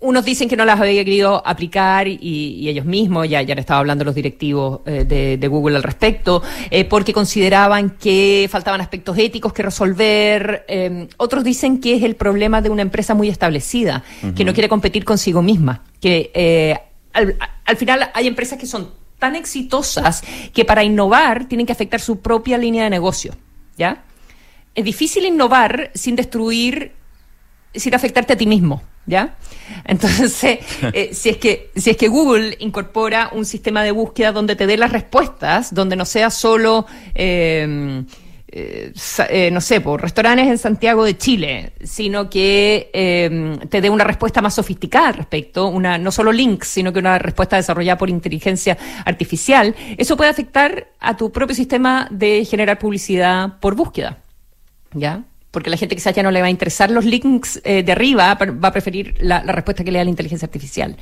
unos dicen que no las había querido aplicar y, ellos mismos, ya, ya han estado hablando los directivos eh, de, Google al respecto, eh, porque consideraban que faltaban aspectos éticos que resolver. Eh, otros dicen que es el problema de una empresa muy establecida, que no quiere competir consigo misma, que al, al final hay empresas que son tan exitosas que para innovar tienen que afectar su propia línea de negocio, ¿ya? Es difícil innovar sin destruir, sin afectarte a ti mismo. ¿ya? Entonces, eh, si, es que, si es que Google incorpora un sistema de búsqueda donde te dé las respuestas, donde no sea solo... Eh, eh, eh, no sé, por restaurantes en Santiago de Chile, sino que em, te dé una respuesta más sofisticada al respecto, una, no solo links, sino que una respuesta desarrollada por inteligencia artificial, eso puede afectar a tu propio sistema de generar publicidad por búsqueda. ¿Ya? Porque la gente quizás ya no le va a interesar los links eh, de arriba, va a preferir la, respuesta que le da la inteligencia artificial.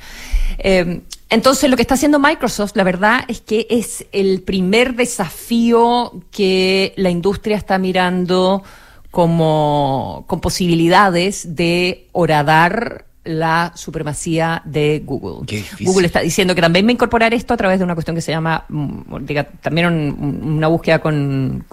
Eh, entonces, lo que está haciendo Microsoft, la verdad es que es el primer desafío que la industria está mirando como con posibilidades de horadar la supremacía de Google. Google está diciendo que también va a incorporar esto a través de una cuestión que se llama, mm, diga, también una búsqueda con,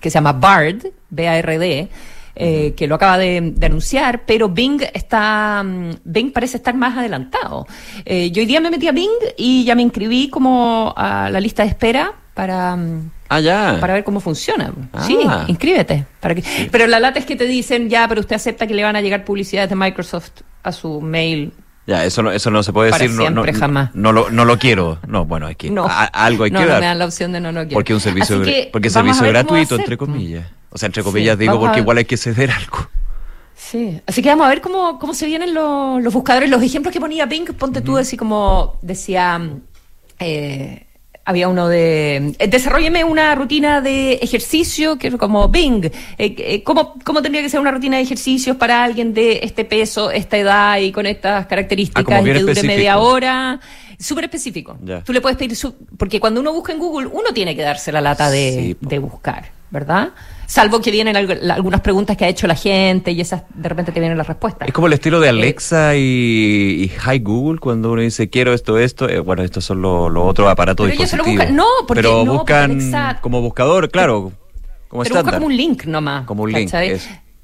que se llama BARD, B-A-R-D, eh, que lo acaba de, anunciar, pero Bing está, mm, Bing parece estar más adelantado. Eh, yo hoy día me metí a Bing y ya me inscribí como a la lista de espera para, mm, ah, para ver cómo funciona. Sí, ah. inscríbete. Para que, Pero la lata es que te dicen, ya, pero usted acepta que le van a llegar publicidades de Microsoft a su mail ya, eso no, eso no se puede decir. no, jamás. No lo, no lo quiero. No, bueno, es que algo hay que dar. No, me dan la opción de no, no quiero. Porque un servicio, porque servicio gratuito, entre comillas. O sea, entre comillas digo porque igual hay que ceder algo. Sí, así que vamos a ver cómo, cómo se vienen los, los buscadores. Los ejemplos que ponía Pink, ponte tú, así como decía... Eh, había uno de eh, desarrolleme una rutina de ejercicio que es como Bing eh, eh, ¿cómo, ¿cómo, tendría que ser una rutina de ejercicios para alguien de este peso esta edad y con estas características ah, y que dure media hora súper específico. Tú le puedes pedir porque cuando uno busca en Google uno tiene que darse la lata de, de buscar ¿verdad? Salvo que vienen algunas preguntas que ha hecho la gente y esas de repente te vienen las respuestas. Es como el estilo de eh, Alexa y, Hi Google cuando uno dice quiero esto, esto. Eh, bueno, estos son los otros aparatos pero dispositivos. no, porque pero buscan como buscador, claro. Como pero busca como un link nomás. Como un link.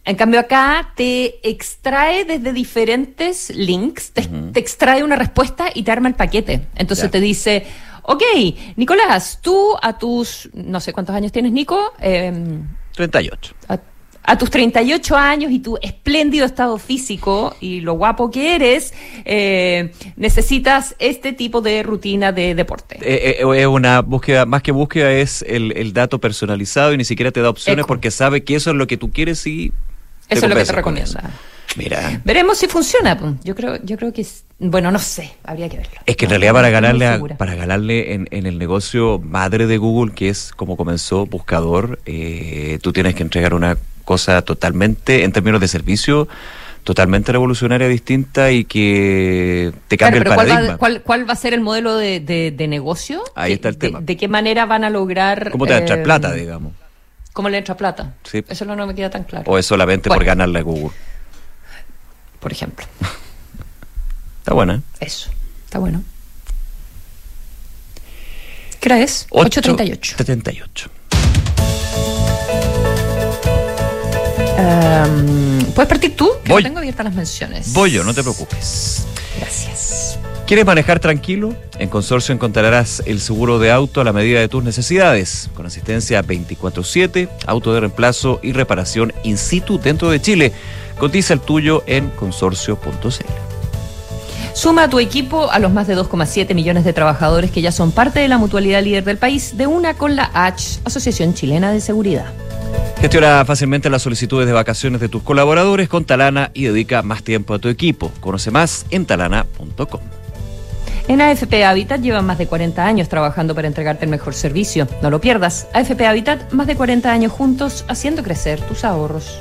En cambio acá te extrae desde diferentes links, te, extrae una respuesta y te arma el paquete. Entonces te dice, ok, Nicolás, tú a tus, no sé cuántos años tienes, Nico. Eh, 38. A, tus 38 años y tu espléndido estado físico y lo guapo que eres, eh, necesitas este tipo de rutina de deporte. Eh, eh, es una búsqueda, más que búsqueda, es el, dato personalizado y ni siquiera te da opciones porque sabe que eso es lo que tú quieres y... Eso es lo que te recomienda. Mira. Veremos si funciona. Yo creo, yo creo que bueno, no sé, habría que verlo. Es que en realidad para ganarle, para ganarle en, el negocio madre de Google, que es como comenzó buscador, eh, tú tienes que entregar una cosa totalmente, en términos de servicio, totalmente revolucionaria, distinta y que te cambie el paradigma. ¿cuál va, cuál, va a ser el modelo de, negocio? Ahí está el tema. De, qué manera van a lograr... ¿Cómo te va a entrar eh, plata, digamos? ¿Cómo le entra plata? Sí. Eso no, me queda tan claro. O es solamente por ganarle a Google por ejemplo. Está buena. ¿eh? Eso, está bueno. ¿Qué hora es? 8.38. 78. Um, ¿Puedes partir tú? Que tengo abiertas las menciones. Voy yo, no te preocupes. Gracias. ¿Quieres manejar tranquilo? En Consorcio encontrarás el seguro de auto a la medida de tus necesidades, con asistencia 24-7, auto de reemplazo y reparación in situ dentro de Chile. Cotiza el tuyo en consorcio.cl. Suma a tu equipo a los más de 2,7 millones de trabajadores que ya son parte de la mutualidad líder del país, de una con la H, Asociación Chilena de Seguridad. Gestiona fácilmente las solicitudes de vacaciones de tus colaboradores con Talana y dedica más tiempo a tu equipo. Conoce más en talana.com. En AFP Habitat llevan más de 40 años trabajando para entregarte el mejor servicio. No lo pierdas. AFP Habitat, más de 40 años juntos haciendo crecer tus ahorros.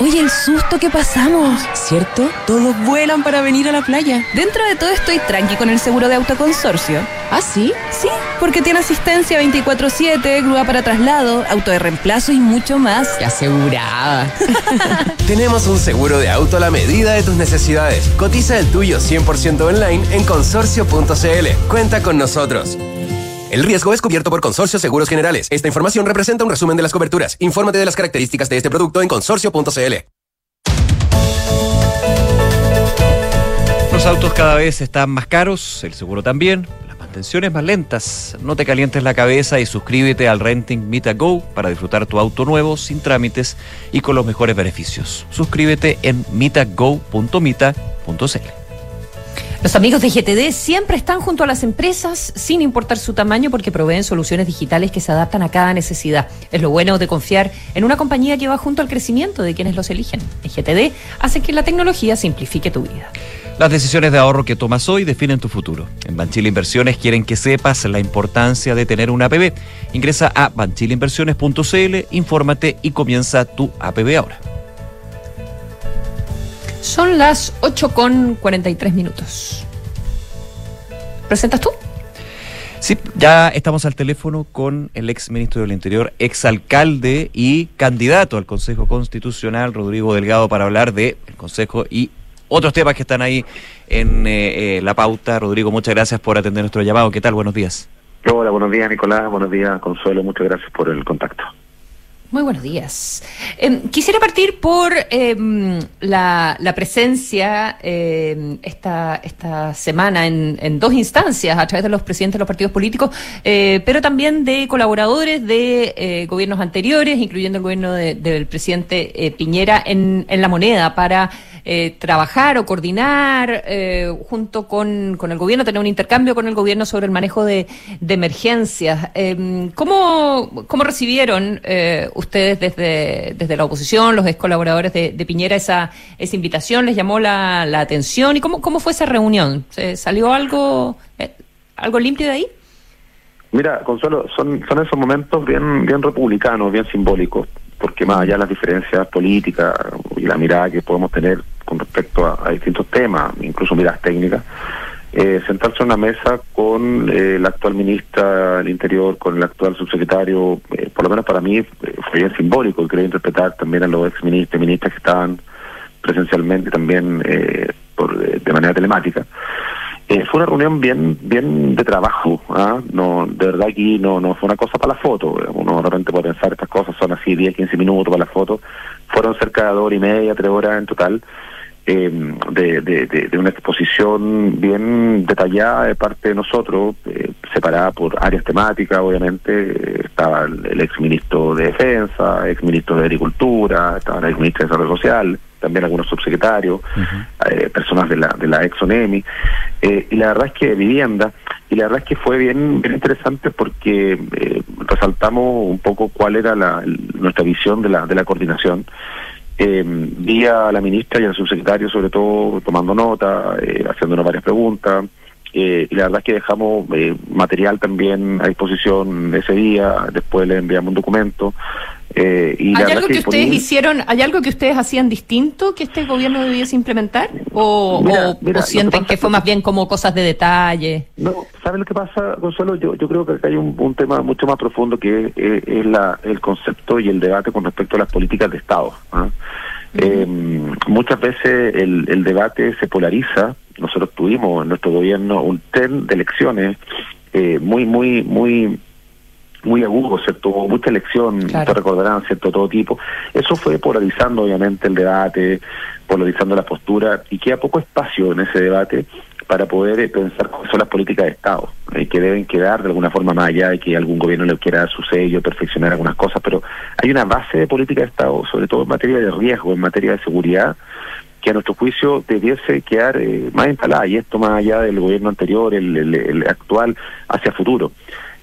Oye, el susto que pasamos, ¿cierto? Todos vuelan para venir a la playa. Dentro de todo estoy tranqui con el seguro de autoconsorcio. ¿Ah, sí? Sí, porque tiene asistencia 24-7, grúa para traslado, auto de reemplazo y mucho más. ¡Qué asegurada! Tenemos un seguro de auto a la medida de tus necesidades. Cotiza el tuyo 100% online en consorcio.cl. Cuenta con nosotros. El riesgo es cubierto por Consorcio Seguros Generales. Esta información representa un resumen de las coberturas. Infórmate de las características de este producto en consorcio.cl. Los autos cada vez están más caros, el seguro también, las mantenciones más lentas. No te calientes la cabeza y suscríbete al Renting Mita Go para disfrutar tu auto nuevo sin trámites y con los mejores beneficios. Suscríbete en mitago.mita.cl. Los amigos de GTD siempre están junto a las empresas sin importar su tamaño porque proveen soluciones digitales que se adaptan a cada necesidad. Es lo bueno de confiar en una compañía que va junto al crecimiento de quienes los eligen. En GTD hacen que la tecnología simplifique tu vida. Las decisiones de ahorro que tomas hoy definen tu futuro. En Banchile Inversiones quieren que sepas la importancia de tener una APB. Ingresa a banchileinversiones.cl, infórmate y comienza tu APB ahora. Son las 8 con 43 minutos. ¿Presentas tú? Sí, ya estamos al teléfono con el ex ministro del Interior, ex alcalde y candidato al Consejo Constitucional, Rodrigo Delgado, para hablar del Consejo y otros temas que están ahí en eh, eh, la pauta. Rodrigo, muchas gracias por atender nuestro llamado. ¿Qué tal? Buenos días. Hola, buenos días, Nicolás. Buenos días, Consuelo. Muchas gracias por el contacto. Muy buenos días. Em, quisiera partir por em, la, presencia em, esta, semana en, dos instancias a través de los presidentes de los partidos políticos, eh, pero también de colaboradores de eh, gobiernos anteriores, incluyendo el gobierno del presidente eh, Piñera en, en la moneda para eh, trabajar o coordinar eh, junto con, el gobierno, tener un intercambio con el gobierno sobre el manejo de, de emergencias. Eh, ¿cómo, ¿cómo, recibieron eh, ustedes desde, desde la oposición, los ex colaboradores de, Piñera, esa, esa invitación? ¿Les llamó la, la atención? ¿Y cómo, cómo fue esa reunión? ¿Salió algo, eh, algo limpio de ahí? Mira, Consuelo, son, son esos momentos bien, bien republicanos, bien simbólicos. porque más allá de las diferencias políticas y la mirada que podemos tener con respecto a, distintos temas, incluso miradas técnicas, eh, sentarse a una mesa con eh, la actual ministra del Interior, con el actual subsecretario, eh, por lo menos para mí fue bien simbólico quería interpretar también a los ex ministros y ministras que estaban presencialmente también por, de manera telemática. fue una reunión bien bien de trabajo, ¿ah? no de verdad aquí no no fue una cosa para la foto, uno de repente puede pensar estas cosas son así 10, 15 minutos para la foto, fueron cerca de dos horas y media, tres horas en total, eh, de, de, una exposición bien detallada de parte de nosotros, eh, separada por áreas temáticas, obviamente. Estaba el, ex ministro de Defensa, ex ministro de Agricultura, estaba el ex ministro de Desarrollo Social, también algunos subsecretarios, eh, personas de la, de la ex ONEMI. Eh, y la verdad es que vivienda, y la verdad es que fue bien, bien interesante porque resaltamos un poco cuál era la, nuestra visión de la, de la coordinación eh, vi a la ministra y al subsecretario sobre todo tomando nota, eh, haciéndonos varias preguntas, eh, y la verdad es que dejamos eh, material también a disposición ese día, después le enviamos un documento. Eh, y ¿Hay algo que, ustedes hicieron, hay algo que ustedes hacían distinto que este gobierno debiese implementar? ¿O, sienten que, fue más bien como cosas de detalle? No, ¿saben lo que pasa, Gonzalo? Yo, yo creo que hay un, tema mucho más profundo que es, la, el concepto y el debate con respecto a las políticas de Estado. ¿ah? muchas veces el, el debate se polariza nosotros tuvimos en nuestro gobierno un tren de elecciones eh, muy, muy, muy muy agudo, ¿cierto? Hubo mucha elección, te recordarán, ¿cierto? Todo tipo. Eso fue polarizando, obviamente, el debate, polarizando la postura, y queda poco espacio en ese debate para poder eh, pensar cuáles son las políticas de Estado, eh, que deben quedar de alguna forma más allá de que algún gobierno le quiera dar su sello, perfeccionar algunas cosas, pero hay una base de política de Estado, sobre todo en materia de riesgo, en materia de seguridad, que a nuestro juicio debiese quedar eh, más instalada, y esto más allá del gobierno anterior, el, actual, hacia futuro.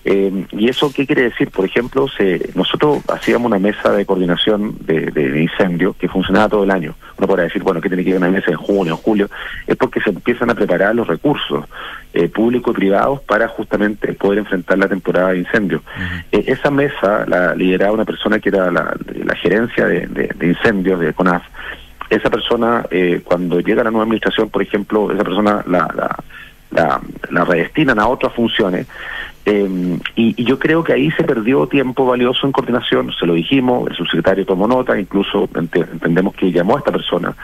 Eh, ¿Y eso qué quiere decir? Por ejemplo, se, nosotros hacíamos una mesa de coordinación de, de, incendio que funcionaba todo el año. Uno podría decir, bueno, ¿qué tiene que ver una mesa en junio, o julio? Es porque se empiezan a preparar los recursos eh, públicos y privados para justamente poder enfrentar la temporada de incendios. esa mesa la lideraba una persona que era la, la gerencia de, de incendios de CONAF, esa persona, eh, cuando llega la nueva administración, por ejemplo, esa persona la, la, la, redestinan a otras funciones. Eh, y, yo creo que ahí se perdió tiempo valioso en coordinación, se lo dijimos, el subsecretario tomó nota, incluso entendemos que llamó a esta persona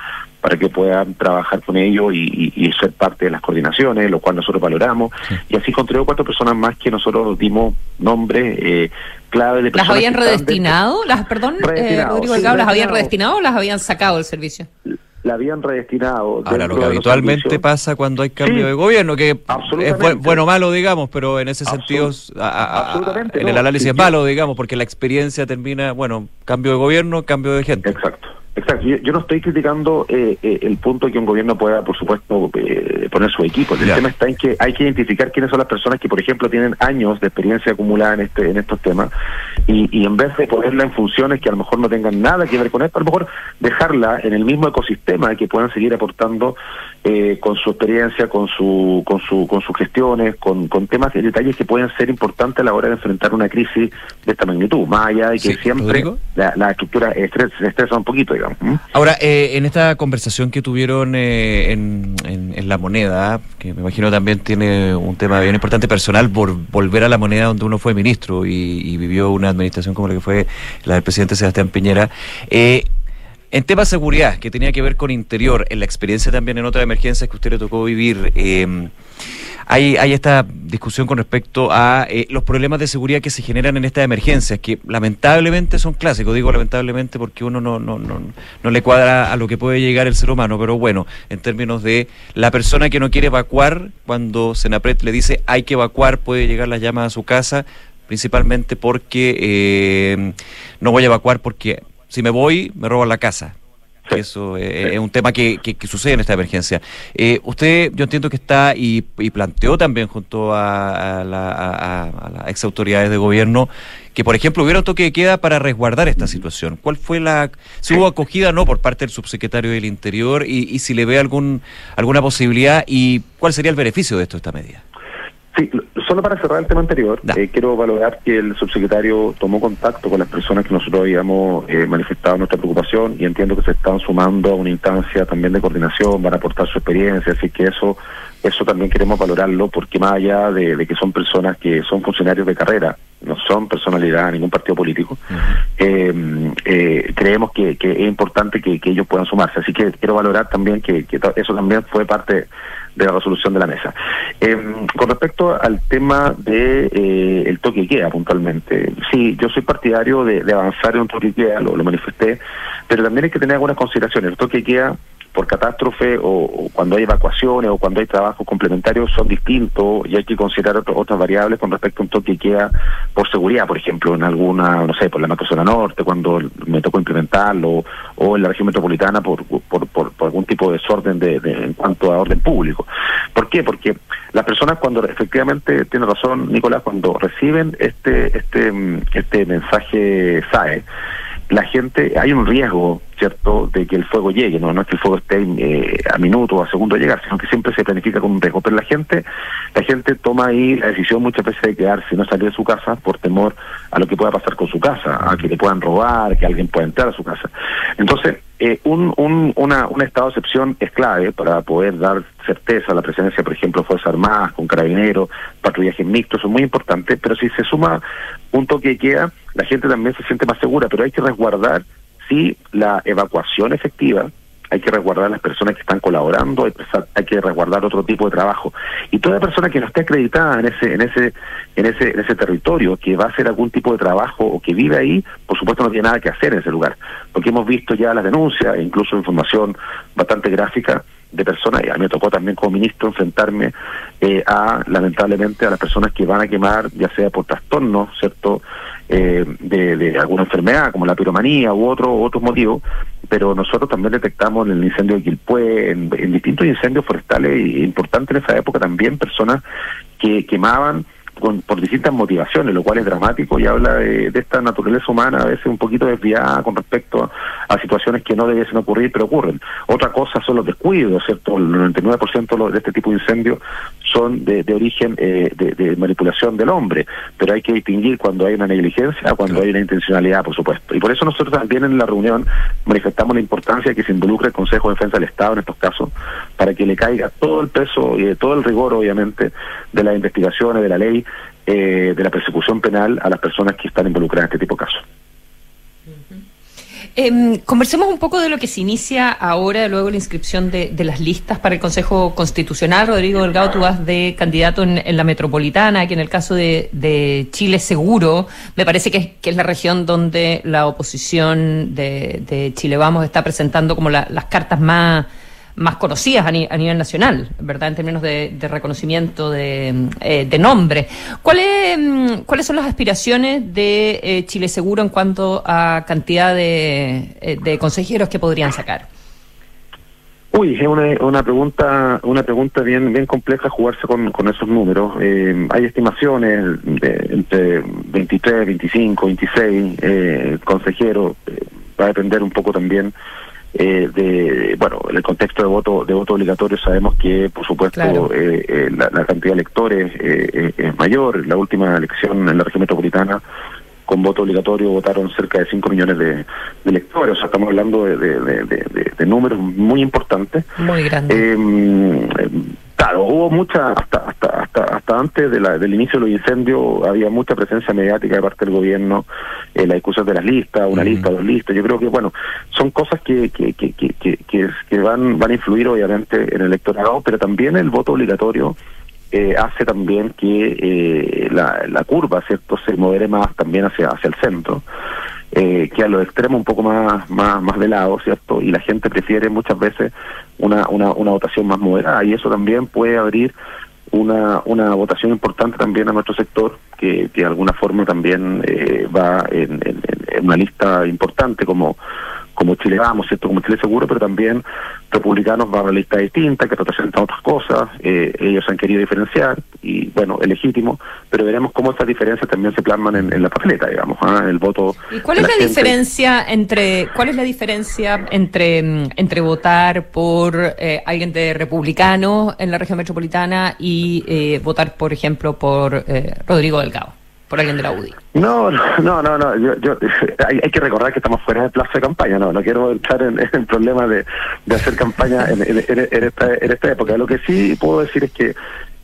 para que puedan trabajar con ellos y, ser parte de las coordinaciones, lo cual nosotros valoramos. Y así con tres o cuatro personas más que nosotros dimos nombre eh, clave de personas. ¿Las habían redestinado? Las, perdón, eh, Rodrigo ¿las habían redestinado o las habían sacado del servicio? la habían redestinado. Ahora, lo que habitualmente pasa cuando hay cambio de gobierno, que es bueno o malo, digamos, pero en ese sentido, en el análisis malo, digamos, porque la experiencia termina, bueno, cambio de gobierno, cambio de gente. Exacto. Exacto, yo, no estoy criticando eh, eh, el punto que un gobierno pueda, por supuesto, eh, poner su equipo. El tema está en que hay que identificar quiénes son las personas que, por ejemplo, tienen años de experiencia acumulada en este en estos temas y, y en vez de ponerla en funciones que a lo mejor no tengan nada que ver con esto, a lo mejor dejarla en el mismo ecosistema que puedan seguir aportando con su experiencia, con su con su con sus gestiones, con, con temas y detalles que pueden ser importantes a la hora de enfrentar una crisis de esta magnitud, más allá de que siempre la, la, estructura se estresa un poquito, digamos. Ahora, eh, en esta conversación que tuvieron eh, en, La Moneda, que me imagino también tiene un tema bien importante personal, por volver a La Moneda donde uno fue ministro y, vivió una administración como la que fue la del presidente Sebastián Piñera, eh, en tema de seguridad, que tenía que ver con interior, en la experiencia también en otras emergencias que usted le tocó vivir, eh, hay, hay esta discusión con respecto a eh, los problemas de seguridad que se generan en estas emergencias, que lamentablemente son clásicos, digo lamentablemente porque uno no, no, no, no le cuadra a lo que puede llegar el ser humano, pero bueno, en términos de la persona que no quiere evacuar, cuando Senapret le dice hay que evacuar, puede llegar las llamas a su casa, principalmente porque eh, no voy a evacuar porque si me voy me roban la casa eso eh, es un tema que, que, sucede en esta emergencia. Eh, usted, yo entiendo que está y, planteó también junto a, las ex autoridades de gobierno que, por ejemplo, hubiera un toque de queda para resguardar esta situación. ¿Cuál fue la, si hubo acogida no por parte del subsecretario del Interior y, si le ve algún alguna posibilidad y cuál sería el beneficio de esto esta medida? Sí, solo para cerrar el tema anterior, eh, quiero valorar que el subsecretario tomó contacto con las personas que nosotros habíamos eh, manifestado nuestra preocupación y entiendo que se están sumando a una instancia también de coordinación, van a aportar su experiencia, así que eso eso también queremos valorarlo porque más allá de, que son personas que son funcionarios de carrera, no son personalidad de ningún partido político, eh, creemos que, es importante que, ellos puedan sumarse. Así que quiero valorar también que, que eso también fue parte de la resolución de la mesa. Em, con respecto al tema de eh, el toque queda puntualmente, sí, yo soy partidario de, avanzar en un toque queda, lo, manifesté, pero también hay que tener algunas consideraciones. El toque queda por catástrofe o, cuando hay evacuaciones o cuando hay trabajos complementarios son distintos y hay que considerar otras variables con respecto a un toque que queda por seguridad, por ejemplo, en alguna, no sé, por la macrozona norte, cuando me tocó implementarlo, o en la región metropolitana por, por, por, algún tipo de desorden de, en cuanto a orden público. ¿Por qué? Porque las personas cuando efectivamente, tiene razón Nicolás, cuando reciben este, este, este mensaje SAE, la gente, hay un riesgo, ¿cierto?, de que el fuego llegue, no, no es que el fuego esté eh, a minuto o a segundo de llegar, sino que siempre se planifica con un riesgo. Pero la gente, la gente toma ahí la decisión muchas veces de quedarse no salir de su casa por temor a lo que pueda pasar con su casa, a que le puedan robar, que alguien pueda entrar a su casa. Entonces, eh, un, un, una, un estado de excepción es clave para poder dar certeza a la presencia, por ejemplo, de Fuerzas Armadas, con carabineros, patrullajes mixtos, son muy importantes, pero si se suma un toque de queda, la gente también se siente más segura, pero hay que resguardar, sí, la evacuación efectiva, hay que resguardar a las personas que están colaborando, hay, hay, que resguardar otro tipo de trabajo. Y toda persona que no esté acreditada en ese, en ese, en ese, en ese territorio, que va a hacer algún tipo de trabajo o que vive ahí, por supuesto no tiene nada que hacer en ese lugar. Porque hemos visto ya las denuncias, e incluso información bastante gráfica, de personas, y a mí me tocó también como ministro enfrentarme eh, a, lamentablemente, a las personas que van a quemar, ya sea por trastornos, ¿cierto?, eh, de, alguna enfermedad, como la piromanía u otro, otros motivos, pero nosotros también detectamos en el incendio de Quilpué, en, en distintos incendios forestales importantes en esa época también personas que quemaban por distintas motivaciones, lo cual es dramático y habla de, esta naturaleza humana a veces un poquito desviada con respecto a, situaciones que no debiesen ocurrir, pero ocurren. Otra cosa son los descuidos, ¿cierto? El 99% de este tipo de incendios son de, origen eh, de, manipulación del hombre, pero hay que distinguir cuando hay una negligencia, cuando hay una intencionalidad, por supuesto. Y por eso nosotros también en la reunión manifestamos la importancia de que se involucre el Consejo de Defensa del Estado en estos casos, para que le caiga todo el peso y todo el rigor, obviamente, de las investigaciones, de la ley, eh, de la persecución penal a las personas que están involucradas en este tipo de casos. Em, conversemos un poco de lo que se inicia ahora, luego la inscripción de, las listas para el Consejo Constitucional. Rodrigo Delgado, tú vas de candidato en, la metropolitana, que en el caso de, Chile Seguro, me parece que es, la región donde la oposición de, Chile Vamos está presentando como las cartas más más conocidas a, nivel nacional, ¿verdad? En términos de, reconocimiento de, eh, nombre. ¿Cuáles, mm, ¿Cuáles son las aspiraciones de eh, Chile Seguro en cuanto a cantidad de, eh, de consejeros que podrían sacar? Uy, es una, una pregunta una pregunta bien bien compleja jugarse con, con esos números. Eh, hay estimaciones de entre 23, 25, 26 eh, consejeros. va a depender un poco también eh, de bueno en el contexto de voto de voto obligatorio sabemos que por supuesto eh, eh, la, cantidad de electores es mayor la última elección en la región metropolitana con voto obligatorio votaron cerca de 5 millones de, electores, o sea, estamos hablando de, de, números muy importantes. Muy grandes. Claro, hubo mucha, hasta hasta hasta, hasta antes de la, del inicio de los incendios, había mucha presencia mediática de parte del gobierno, eh, la discusión de las listas, una lista, dos listas. Yo creo que, bueno, son cosas que, que, que, que, que, que van, van a influir obviamente en el electorado, pero también el voto obligatorio eh, hace también que eh, la, la curva, ¿cierto?, se modere más también hacia, hacia el centro. Eh, que a los extremos un poco más, más, más de ¿cierto? Y la gente prefiere muchas veces una, una, una votación más moderada y eso también puede abrir una, una votación importante también a nuestro sector que, que de alguna forma también eh, va en, una lista importante como como Chile Vamos, ¿cierto? Como Chile Seguro, pero también republicanos van a una lista distinta que representan otras cosas. Eh, ellos han querido diferenciar y, bueno, es legítimo, pero veremos cómo estas diferencias también se plasman en, la papeleta, digamos, ¿ah? el voto. ¿Y cuál es la, diferencia entre cuál es la diferencia entre mm, entre votar por eh, alguien de republicano en la región metropolitana y eh, votar, por ejemplo, por Rodrigo Delgado? Por alguien de la UDI. No, no, no, no, Yo, hay, que recordar que estamos fuera del plazo de campaña, no, no quiero entrar en, el problema de, hacer campaña en, esta, época. Lo que sí puedo decir es que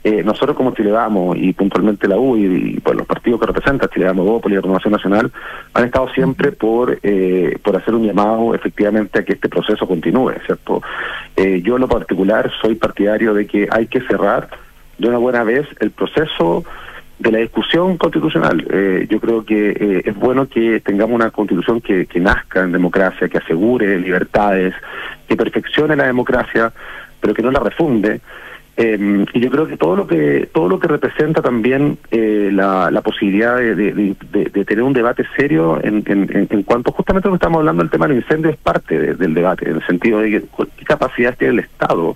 eh, nosotros como Chile Vamos y puntualmente la UDI y, pues, los partidos que representan Chile Vamos, y la Renovación Nacional han estado siempre por eh, por hacer un llamado efectivamente a que este proceso continúe, ¿cierto? Eh, yo en lo particular soy partidario de que hay que cerrar de una buena vez el proceso de la discusión constitucional. Eh, yo creo que eh, es bueno que tengamos una constitución que, que nazca en democracia, que asegure libertades, que perfeccione la democracia, pero que no la refunde. Eh, y yo creo que todo lo que todo lo que representa también la, la, posibilidad de, tener un debate serio en, cuanto justamente que estamos hablando del tema del incendio es parte del debate en el sentido de qué capacidad tiene el Estado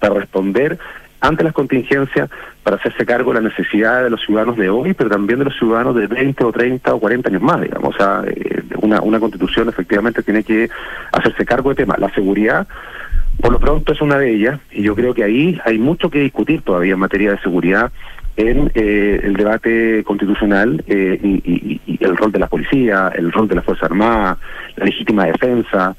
para responder ante las contingencias para hacerse cargo de las necesidades de los ciudadanos de hoy, pero también de los ciudadanos de 20 o 30 o 40 años más, digamos. O sea, eh, una, una constitución efectivamente tiene que hacerse cargo de temas. La seguridad, por lo pronto, es una de ellas, y yo creo que ahí hay mucho que discutir todavía en materia de seguridad en eh, el debate constitucional eh, y, y, el rol de la policía, el rol de la Fuerza Armada, la legítima defensa,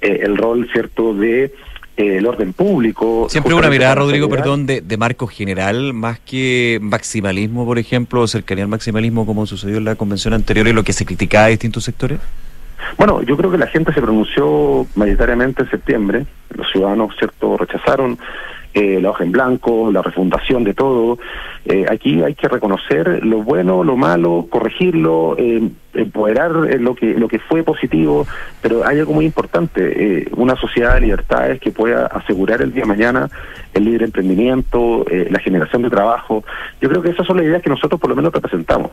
el rol, ¿cierto?, de el orden público. Siempre una mirada, Rodrigo, perdón, de, de, marco general, más que maximalismo, por ejemplo, cercanía al maximalismo como sucedió en la convención anterior y lo que se criticaba de distintos sectores. Bueno, yo creo que la gente se pronunció mayoritariamente en septiembre, los ciudadanos, ¿cierto?, rechazaron eh, la hoja en blanco, la refundación de todo. Eh, aquí hay que reconocer lo bueno, lo malo, corregirlo, eh, empoderar lo que lo que fue positivo, pero hay algo muy importante, una sociedad de libertades que pueda asegurar el día de mañana el libre emprendimiento, la generación de trabajo. Yo creo que esas son las ideas que nosotros por lo menos representamos.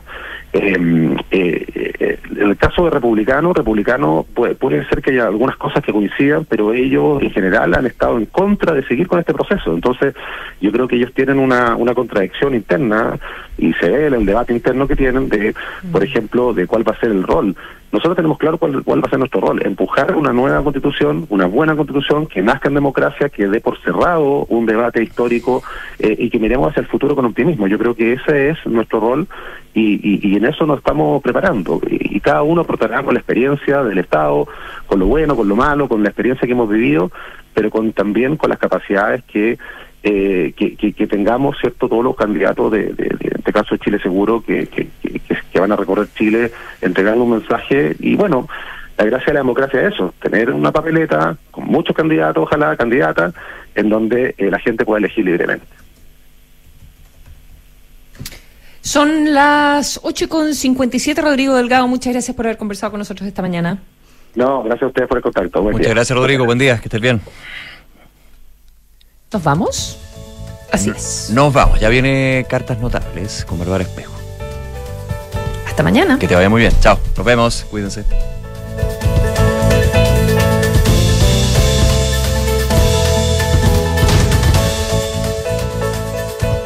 en el caso de republicano, republicano puede, puede ser que haya algunas cosas que coincidan, pero ellos en general han estado en contra de seguir con este proceso. Entonces, yo creo que ellos tienen una, una contradicción interna y se ve en el debate interno que tienen de, por ejemplo, de cuál va a ser el rol. Nosotros tenemos claro cuál, cuál va a ser nuestro rol, empujar una nueva constitución, una buena constitución que nazca en democracia, que dé por cerrado un debate histórico eh, y que miremos hacia el futuro con optimismo. Yo creo que ese es nuestro rol y, y, en eso nos estamos preparando. Y, y, cada uno aportará con la experiencia del Estado, con lo bueno, con lo malo, con la experiencia que hemos vivido, pero con también con las capacidades que eh, que, que, tengamos cierto todos los candidatos de, de, de, este caso de Chile Seguro que, que, que, van a recorrer Chile entregando un mensaje y bueno la gracia de la democracia es eso tener una papeleta con muchos candidatos ojalá candidatas en donde eh, la gente pueda elegir libremente son las 8.57, Rodrigo Delgado. Muchas gracias por haber conversado con nosotros esta mañana. No, gracias a ustedes por el contacto. Muchas gracias, Rodrigo. Buen día, que estés bien. ¿Nos vamos? Así es. Nos vamos. Ya viene Cartas Notables con Bárbara Espejo. Hasta mañana. Que te vaya muy bien. Chao. Nos vemos. Cuídense.